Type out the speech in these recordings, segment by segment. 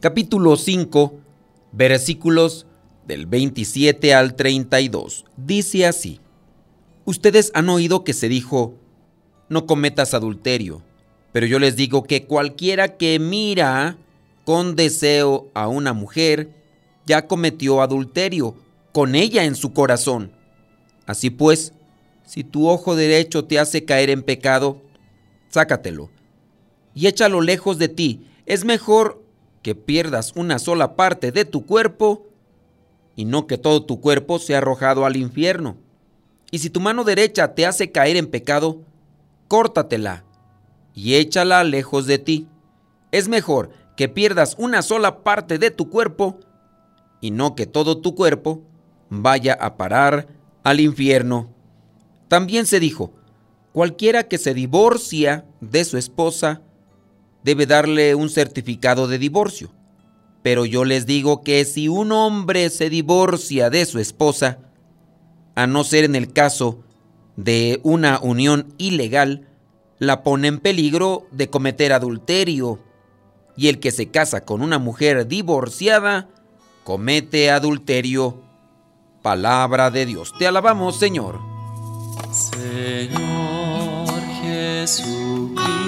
capítulo 5, versículos del 27 al 32. Dice así, Ustedes han oído que se dijo, no cometas adulterio, pero yo les digo que cualquiera que mira con deseo a una mujer, ya cometió adulterio con ella en su corazón. Así pues, si tu ojo derecho te hace caer en pecado, sácatelo y échalo lejos de ti. Es mejor que pierdas una sola parte de tu cuerpo y no que todo tu cuerpo sea arrojado al infierno. Y si tu mano derecha te hace caer en pecado, córtatela y échala lejos de ti. Es mejor que pierdas una sola parte de tu cuerpo y no que todo tu cuerpo vaya a parar al infierno. También se dijo, Cualquiera que se divorcia de su esposa debe darle un certificado de divorcio. Pero yo les digo que si un hombre se divorcia de su esposa, a no ser en el caso de una unión ilegal, la pone en peligro de cometer adulterio. Y el que se casa con una mujer divorciada, comete adulterio. Palabra de Dios. Te alabamos, Señor. Señor. Jesucristo,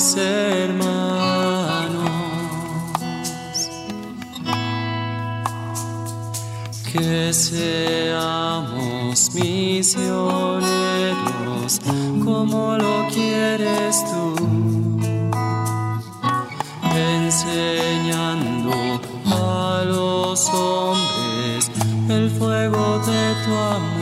los hermanos. Que seamos misioneros como lo quieres tú, enseñando a los hombres el fuego de tu amor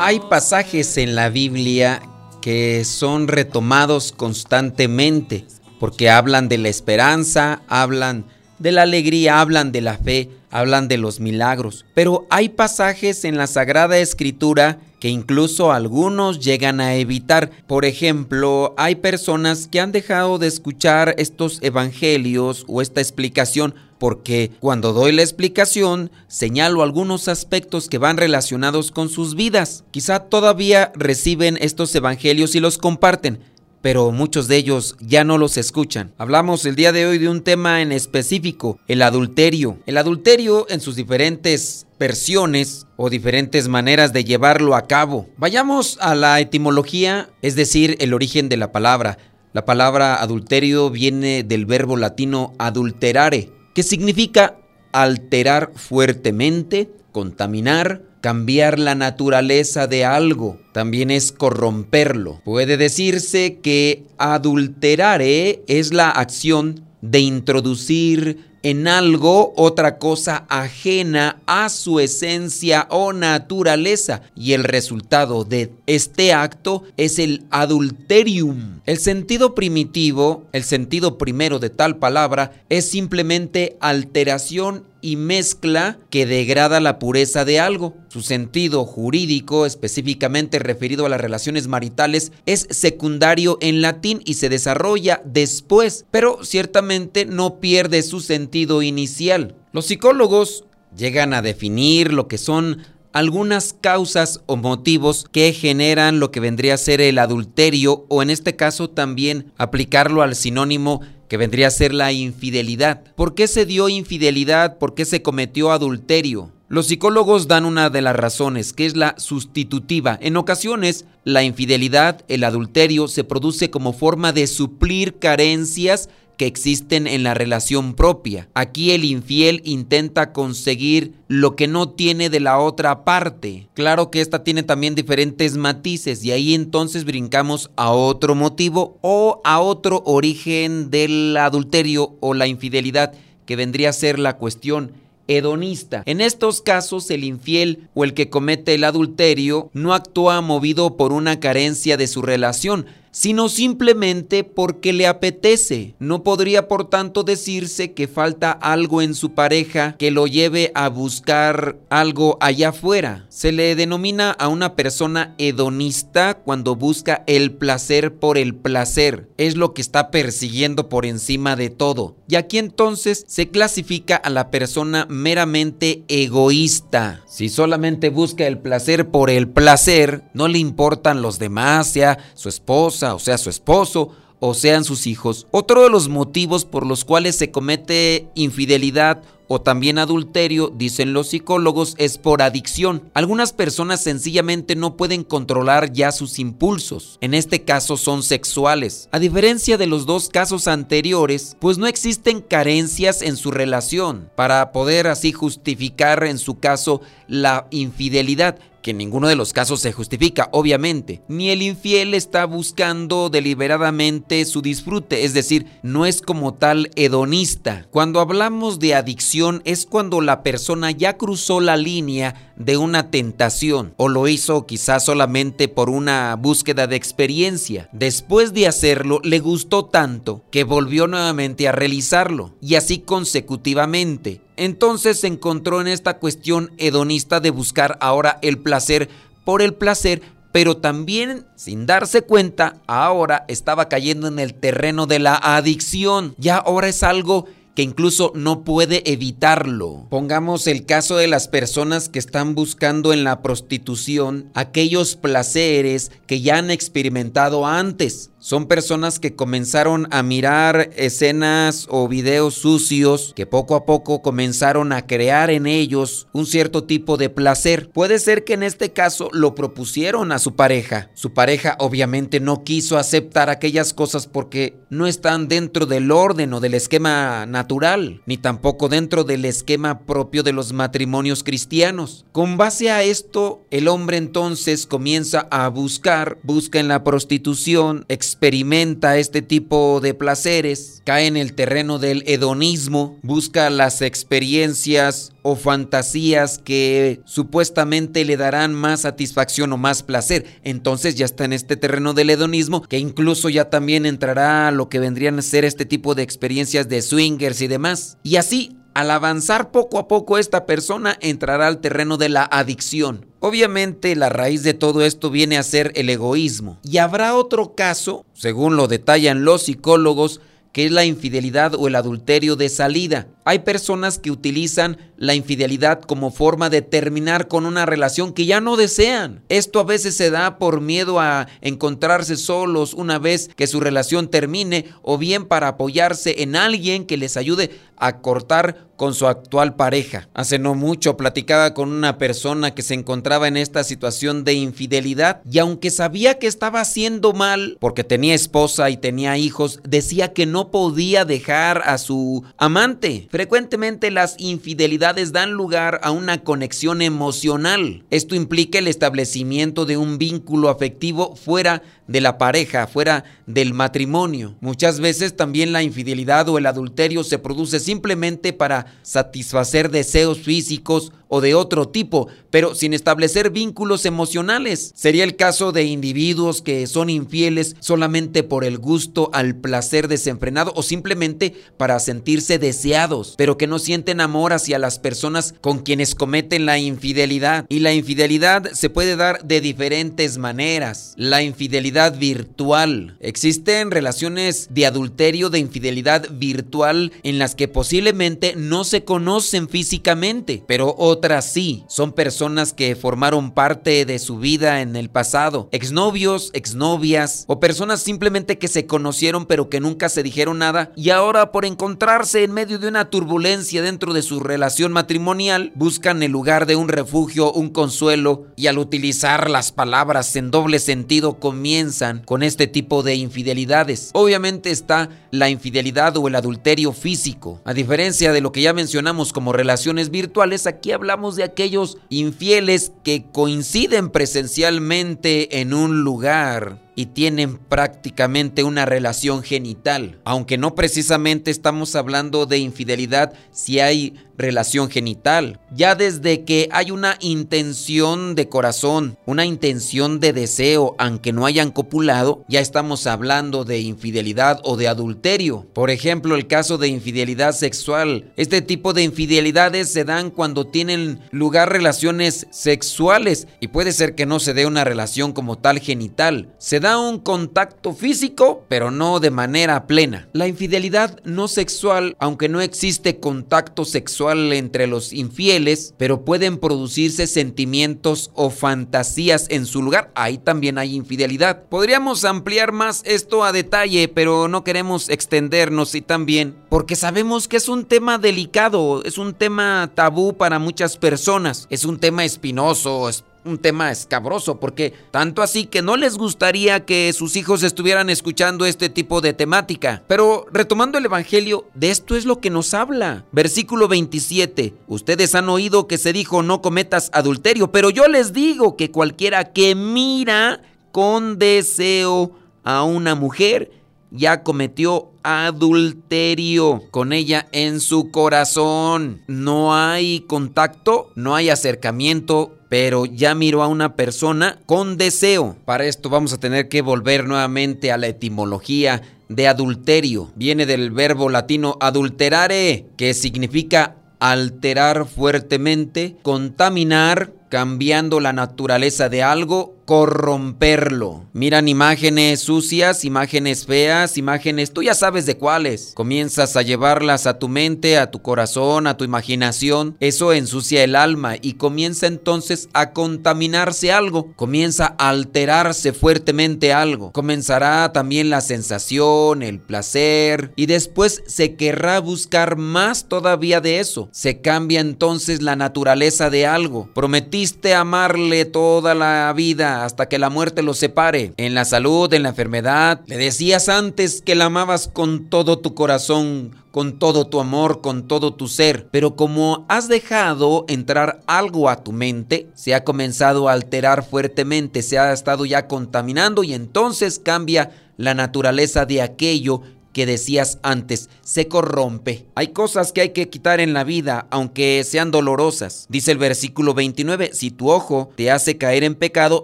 hay pasajes en la Biblia que son retomados constantemente porque hablan de la esperanza, hablan de la alegría, hablan de la fe, hablan de los milagros. Pero hay pasajes en la Sagrada Escritura que incluso algunos llegan a evitar. Por ejemplo, hay personas que han dejado de escuchar estos evangelios o esta explicación porque cuando doy la explicación señalo algunos aspectos que van relacionados con sus vidas. Quizá todavía reciben estos evangelios y los comparten, pero muchos de ellos ya no los escuchan. Hablamos el día de hoy de un tema en específico, el adulterio. El adulterio en sus diferentes versiones o diferentes maneras de llevarlo a cabo. Vayamos a la etimología, es decir, el origen de la palabra. La palabra adulterio viene del verbo latino adulterare, que significa alterar fuertemente, contaminar, cambiar la naturaleza de algo, también es corromperlo. Puede decirse que adulterare es la acción de introducir en algo otra cosa ajena a su esencia o naturaleza y el resultado de este acto es el adulterium. El sentido primitivo, el sentido primero de tal palabra es simplemente alteración y mezcla que degrada la pureza de algo. Su sentido jurídico, específicamente referido a las relaciones maritales, es secundario en latín y se desarrolla después, pero ciertamente no pierde su sentido inicial. Los psicólogos llegan a definir lo que son algunas causas o motivos que generan lo que vendría a ser el adulterio o en este caso también aplicarlo al sinónimo que vendría a ser la infidelidad. ¿Por qué se dio infidelidad? ¿Por qué se cometió adulterio? Los psicólogos dan una de las razones, que es la sustitutiva. En ocasiones, la infidelidad, el adulterio, se produce como forma de suplir carencias que existen en la relación propia. Aquí el infiel intenta conseguir lo que no tiene de la otra parte. Claro que esta tiene también diferentes matices y ahí entonces brincamos a otro motivo o a otro origen del adulterio o la infidelidad que vendría a ser la cuestión hedonista. En estos casos, el infiel o el que comete el adulterio no actúa movido por una carencia de su relación, sino simplemente porque le apetece. No podría por tanto decirse que falta algo en su pareja que lo lleve a buscar algo allá afuera. Se le denomina a una persona hedonista cuando busca el placer por el placer. Es lo que está persiguiendo por encima de todo. Y aquí entonces se clasifica a la persona meramente egoísta. Si solamente busca el placer por el placer, no le importan los demás, sea su esposa, o sea su esposo, o sean sus hijos. Otro de los motivos por los cuales se comete infidelidad o también adulterio, dicen los psicólogos, es por adicción. Algunas personas sencillamente no pueden controlar ya sus impulsos. En este caso son sexuales. A diferencia de los dos casos anteriores, pues no existen carencias en su relación para poder así justificar en su caso la infidelidad que en ninguno de los casos se justifica, obviamente. Ni el infiel está buscando deliberadamente su disfrute, es decir, no es como tal hedonista. Cuando hablamos de adicción es cuando la persona ya cruzó la línea de una tentación o lo hizo quizás solamente por una búsqueda de experiencia. Después de hacerlo, le gustó tanto que volvió nuevamente a realizarlo y así consecutivamente. Entonces se encontró en esta cuestión hedonista de buscar ahora el placer por el placer, pero también sin darse cuenta, ahora estaba cayendo en el terreno de la adicción. Ya ahora es algo que incluso no puede evitarlo. Pongamos el caso de las personas que están buscando en la prostitución aquellos placeres que ya han experimentado antes. Son personas que comenzaron a mirar escenas o videos sucios que poco a poco comenzaron a crear en ellos un cierto tipo de placer. Puede ser que en este caso lo propusieron a su pareja. Su pareja obviamente no quiso aceptar aquellas cosas porque no están dentro del orden o del esquema natural, ni tampoco dentro del esquema propio de los matrimonios cristianos. Con base a esto, el hombre entonces comienza a buscar, busca en la prostitución, experimenta este tipo de placeres, cae en el terreno del hedonismo, busca las experiencias o fantasías que supuestamente le darán más satisfacción o más placer. Entonces ya está en este terreno del hedonismo que incluso ya también entrará a lo que vendrían a ser este tipo de experiencias de swingers y demás. Y así al avanzar poco a poco esta persona entrará al terreno de la adicción. Obviamente la raíz de todo esto viene a ser el egoísmo. Y habrá otro caso, según lo detallan los psicólogos, que es la infidelidad o el adulterio de salida. Hay personas que utilizan la infidelidad como forma de terminar con una relación que ya no desean. Esto a veces se da por miedo a encontrarse solos una vez que su relación termine o bien para apoyarse en alguien que les ayude a cortar con su actual pareja. Hace no mucho platicaba con una persona que se encontraba en esta situación de infidelidad y aunque sabía que estaba haciendo mal porque tenía esposa y tenía hijos, decía que no podía dejar a su amante. Frecuentemente las infidelidades dan lugar a una conexión emocional. Esto implica el establecimiento de un vínculo afectivo fuera de la pareja, fuera del matrimonio. Muchas veces también la infidelidad o el adulterio se produce simplemente para satisfacer deseos físicos o de otro tipo, pero sin establecer vínculos emocionales. Sería el caso de individuos que son infieles solamente por el gusto al placer desenfrenado o simplemente para sentirse deseados, pero que no sienten amor hacia las personas con quienes cometen la infidelidad. Y la infidelidad se puede dar de diferentes maneras. La infidelidad virtual. Existen relaciones de adulterio, de infidelidad virtual en las que posiblemente no no se conocen físicamente, pero otras sí. Son personas que formaron parte de su vida en el pasado. Exnovios, exnovias o personas simplemente que se conocieron pero que nunca se dijeron nada y ahora por encontrarse en medio de una turbulencia dentro de su relación matrimonial buscan el lugar de un refugio, un consuelo y al utilizar las palabras en doble sentido comienzan con este tipo de infidelidades. Obviamente está la infidelidad o el adulterio físico. A diferencia de lo que ya mencionamos como relaciones virtuales, aquí hablamos de aquellos infieles que coinciden presencialmente en un lugar y tienen prácticamente una relación genital. Aunque no precisamente estamos hablando de infidelidad si hay relación genital. Ya desde que hay una intención de corazón, una intención de deseo, aunque no hayan copulado, ya estamos hablando de infidelidad o de adulterio. Por ejemplo, el caso de infidelidad sexual. Este tipo de infidelidades se dan cuando tienen lugar relaciones sexuales y puede ser que no se dé una relación como tal genital. Se un contacto físico, pero no de manera plena. La infidelidad no sexual, aunque no existe contacto sexual entre los infieles, pero pueden producirse sentimientos o fantasías en su lugar. Ahí también hay infidelidad. Podríamos ampliar más esto a detalle, pero no queremos extendernos y también porque sabemos que es un tema delicado, es un tema tabú para muchas personas, es un tema espinoso, un tema escabroso, porque tanto así que no les gustaría que sus hijos estuvieran escuchando este tipo de temática. Pero retomando el Evangelio, de esto es lo que nos habla. Versículo 27. Ustedes han oído que se dijo no cometas adulterio, pero yo les digo que cualquiera que mira con deseo a una mujer, ya cometió adulterio con ella en su corazón. No hay contacto, no hay acercamiento, pero ya miró a una persona con deseo. Para esto vamos a tener que volver nuevamente a la etimología de adulterio. Viene del verbo latino adulterare, que significa alterar fuertemente, contaminar, cambiando la naturaleza de algo corromperlo. Miran imágenes sucias, imágenes feas, imágenes, tú ya sabes de cuáles. Comienzas a llevarlas a tu mente, a tu corazón, a tu imaginación. Eso ensucia el alma y comienza entonces a contaminarse algo. Comienza a alterarse fuertemente algo. Comenzará también la sensación, el placer y después se querrá buscar más todavía de eso. Se cambia entonces la naturaleza de algo. Prometiste amarle toda la vida hasta que la muerte los separe. En la salud, en la enfermedad. Le decías antes que la amabas con todo tu corazón, con todo tu amor, con todo tu ser. Pero como has dejado entrar algo a tu mente, se ha comenzado a alterar fuertemente, se ha estado ya contaminando y entonces cambia la naturaleza de aquello que decías antes, se corrompe. Hay cosas que hay que quitar en la vida, aunque sean dolorosas. Dice el versículo 29, si tu ojo te hace caer en pecado,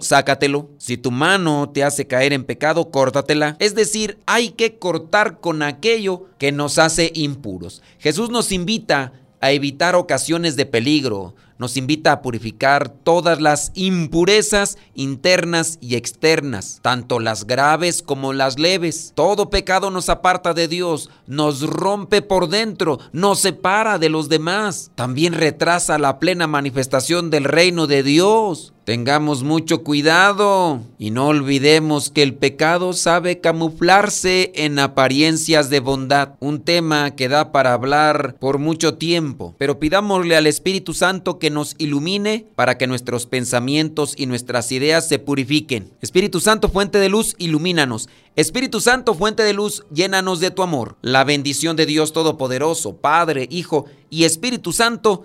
sácatelo. Si tu mano te hace caer en pecado, córtatela. Es decir, hay que cortar con aquello que nos hace impuros. Jesús nos invita a evitar ocasiones de peligro, nos invita a purificar todas las impurezas internas y externas, tanto las graves como las leves. Todo pecado nos aparta de Dios, nos rompe por dentro, nos separa de los demás. También retrasa la plena manifestación del reino de Dios. Tengamos mucho cuidado y no olvidemos que el pecado sabe camuflarse en apariencias de bondad, un tema que da para hablar por mucho tiempo, pero pidámosle al Espíritu Santo que nos ilumine para que nuestros pensamientos y nuestras ideas se purifiquen. Espíritu Santo, fuente de luz, ilumínanos. Espíritu Santo, fuente de luz, llénanos de tu amor. La bendición de Dios Todopoderoso, Padre, Hijo y Espíritu Santo,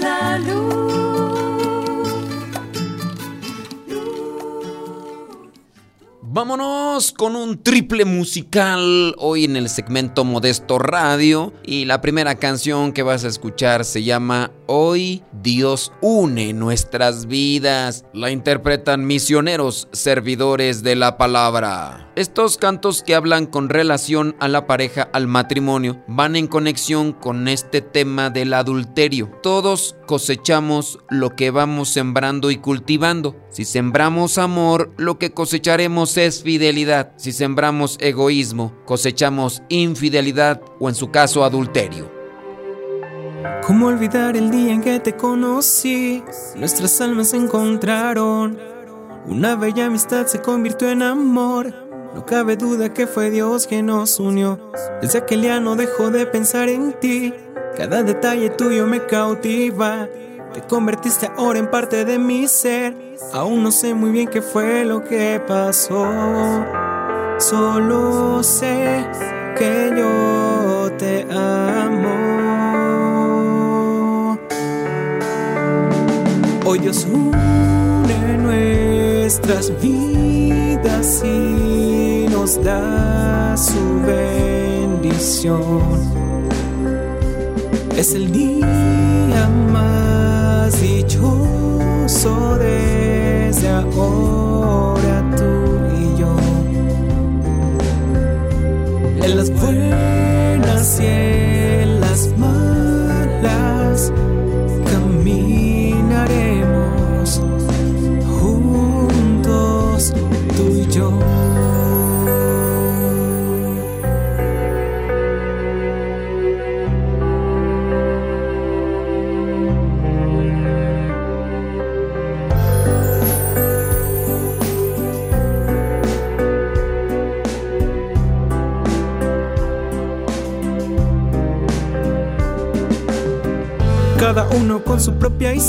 La luz. Vámonos con un triple musical hoy en el segmento Modesto Radio y la primera canción que vas a escuchar se llama Hoy Dios une nuestras vidas. La interpretan misioneros servidores de la palabra. Estos cantos que hablan con relación a la pareja, al matrimonio, van en conexión con este tema del adulterio. Todos cosechamos lo que vamos sembrando y cultivando. Si sembramos amor, lo que cosecharemos es fidelidad. Si sembramos egoísmo, cosechamos infidelidad o en su caso adulterio. ¿Cómo olvidar el día en que te conocí? Nuestras almas se encontraron. Una bella amistad se convirtió en amor. No cabe duda que fue Dios quien nos unió. Desde aquel día no dejo de pensar en ti. Cada detalle tuyo me cautiva. Te convertiste ahora en parte de mi ser. Aún no sé muy bien qué fue lo que pasó. Solo sé que yo te amo. Hoy Dios nuestras vidas y nos da su bendición. Es el día más dichoso desde ahora tú y yo. En las buenas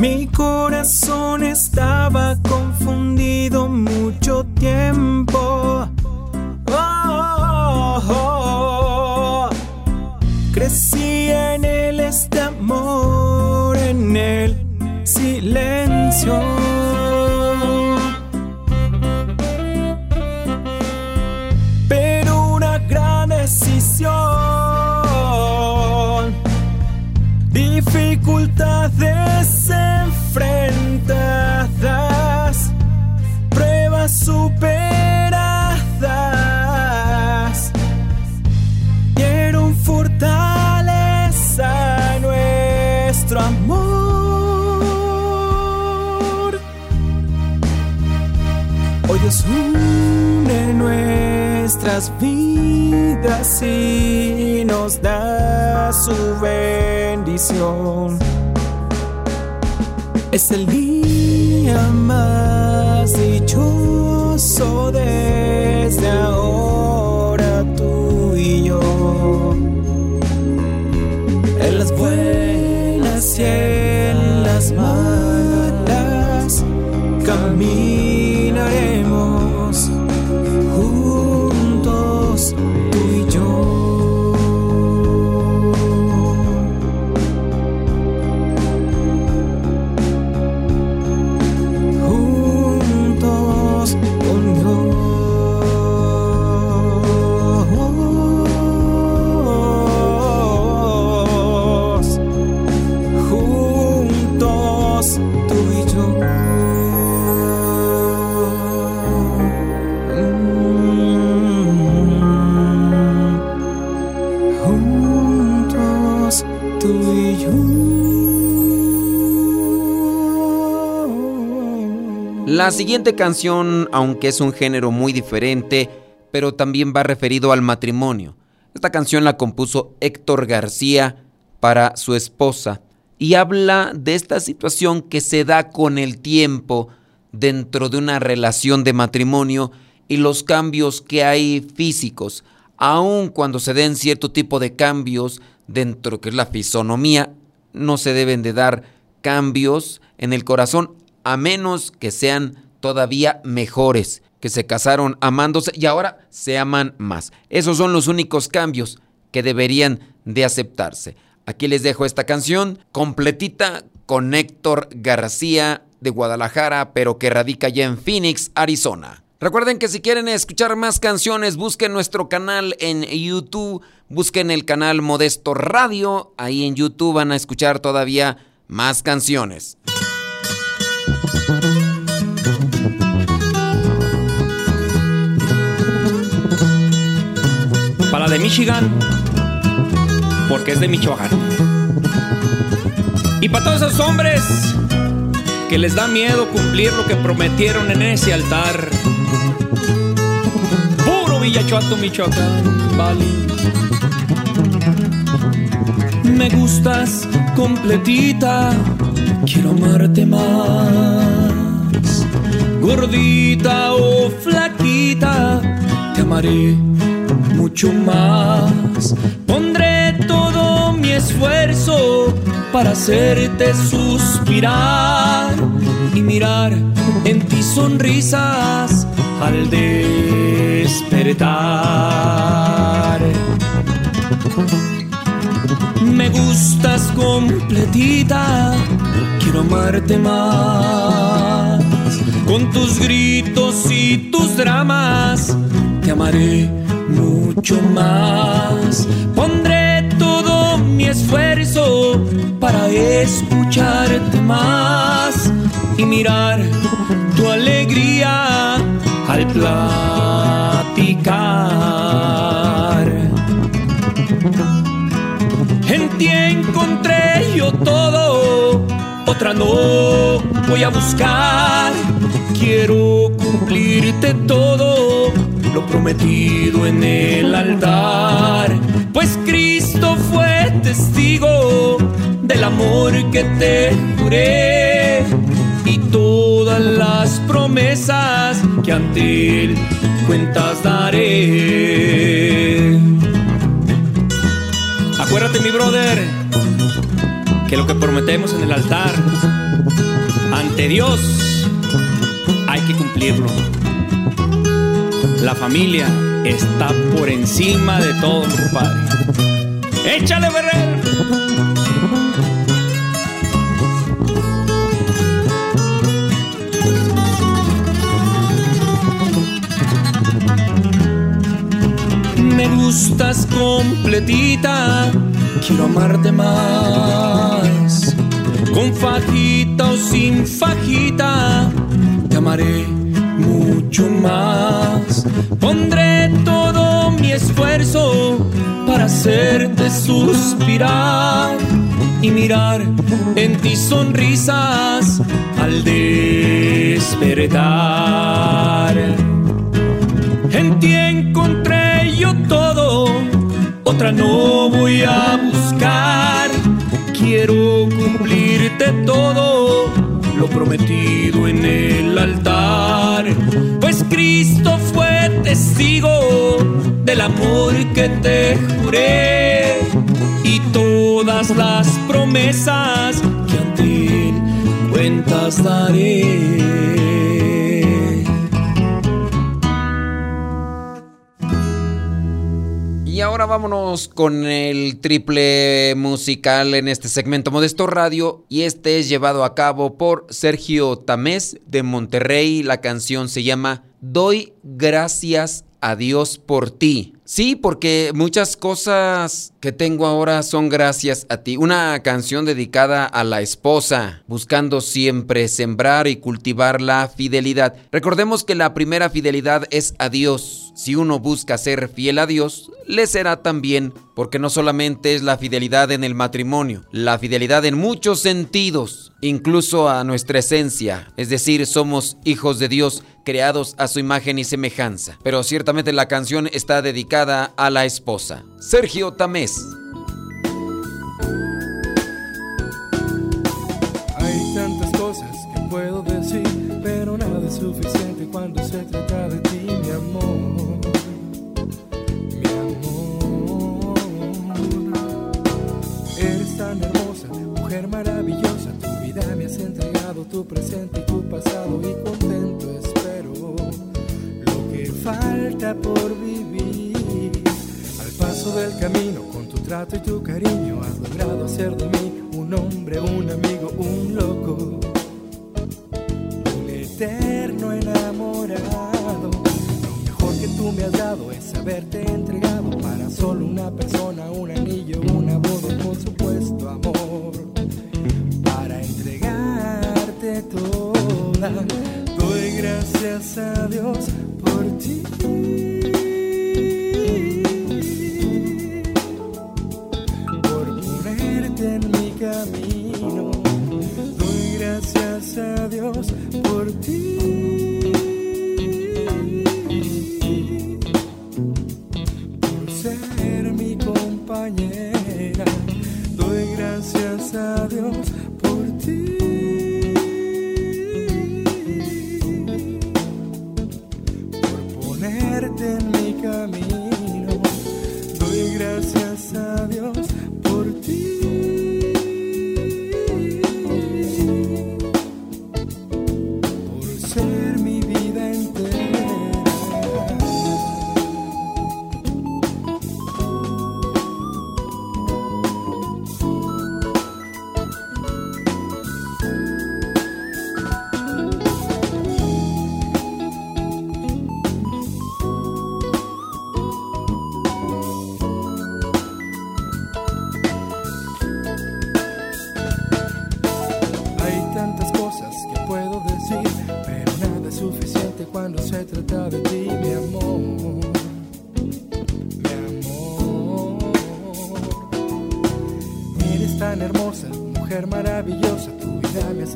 Mi corazón estaba confundido mucho tiempo. Oh, oh, oh. Crecí en él este amor, en el silencio. Nuestras vidas y nos da su bendición. Es el día más dichoso desde ahora La siguiente canción, aunque es un género muy diferente, pero también va referido al matrimonio. Esta canción la compuso Héctor García para su esposa y habla de esta situación que se da con el tiempo dentro de una relación de matrimonio y los cambios que hay físicos, aun cuando se den cierto tipo de cambios dentro que es la fisonomía, no se deben de dar cambios en el corazón a menos que sean todavía mejores, que se casaron amándose y ahora se aman más. Esos son los únicos cambios que deberían de aceptarse. Aquí les dejo esta canción completita con Héctor García de Guadalajara, pero que radica ya en Phoenix, Arizona. Recuerden que si quieren escuchar más canciones, busquen nuestro canal en YouTube, busquen el canal Modesto Radio, ahí en YouTube van a escuchar todavía más canciones. Para la de Michigan, porque es de Michoacán. Y para todos esos hombres que les da miedo cumplir lo que prometieron en ese altar. Puro Villachuato, Michoacán, vale. Me gustas completita, quiero amarte más. Gordita o flaquita, te amaré mucho más. Pondré todo mi esfuerzo para hacerte suspirar y mirar en ti sonrisas al despertar. Me gustas completita, quiero amarte más. Con tus gritos y tus dramas, te amaré mucho más. Pondré todo mi esfuerzo para escucharte más y mirar tu alegría al platicar. En ti encontré yo todo, otra no voy a buscar. Quiero cumplirte todo lo prometido en el altar. Pues Cristo fue testigo del amor que te juré y todas las promesas que ante él cuentas daré. Acuérdate, mi brother, que lo que prometemos en el altar ante Dios hay que cumplirlo. La familia está por encima de todo, compadre. ¡Échale, Ferrer! Me gustas completita, quiero amarte más. Con fajita o sin fajita, te amaré mucho más. Pondré todo mi esfuerzo para hacerte suspirar y mirar en ti sonrisas al despertar. En ti encontré yo todo, otra no voy a buscar. Quiero cumplirte todo lo prometido en el altar. Testigo del amor que te juré y todas las promesas que ante él cuentas daré. Y ahora vámonos con el triple musical en este segmento Modesto Radio y este es llevado a cabo por Sergio Tamés de Monterrey. La canción se llama Doy gracias a Dios por ti. Sí, porque muchas cosas que tengo ahora son gracias a ti. Una canción dedicada a la esposa, buscando siempre sembrar y cultivar la fidelidad. Recordemos que la primera fidelidad es a Dios. Si uno busca ser fiel a Dios, le será también, porque no solamente es la fidelidad en el matrimonio, la fidelidad en muchos sentidos, incluso a nuestra esencia, es decir, somos hijos de Dios creados a su imagen y semejanza. Pero ciertamente la canción está dedicada a la esposa. Sergio Tamés. Hay tantas cosas que puedo decir, pero nada se trata de ti, mi amor. Mi amor. Eres tan hermosa, mujer maravillosa. Tu vida me has entregado, tu presente y tu pasado. Y contento por vivir. Al paso del camino, con tu trato y tu cariño, has logrado hacer de mí un hombre, un amigo, un loco eterno enamorado. Lo mejor que tú me has dado es haberte entregado para solo una persona, un anillo, una boda, por supuesto amor. Para entregarte toda, doy gracias a Dios por ti.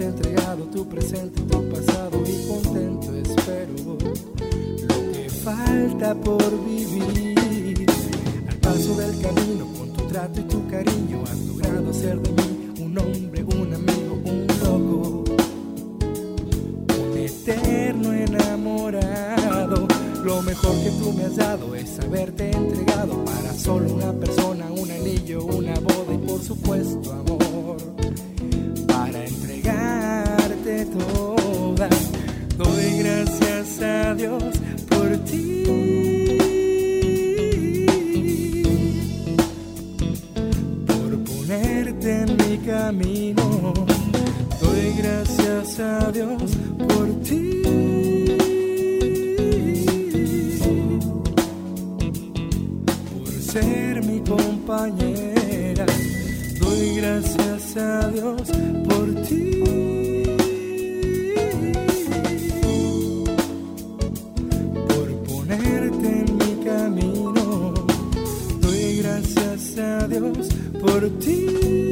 Entregado, tu presente y tu pasado. Y contento espero lo que falta por vivir. Al paso del camino, con tu trato y tu cariño, has logrado hacer de mí un hombre, un amigo, un loco. Un eterno enamorado. Lo mejor que tú me has dado es haberte entregado para solo una persona, un anillo, una boda y por supuesto amor. Doy gracias a Dios por ti. Por ponerte en mi camino, doy gracias a Dios por ti. Por ser mi compañera, doy gracias a Dios por ti. por ti.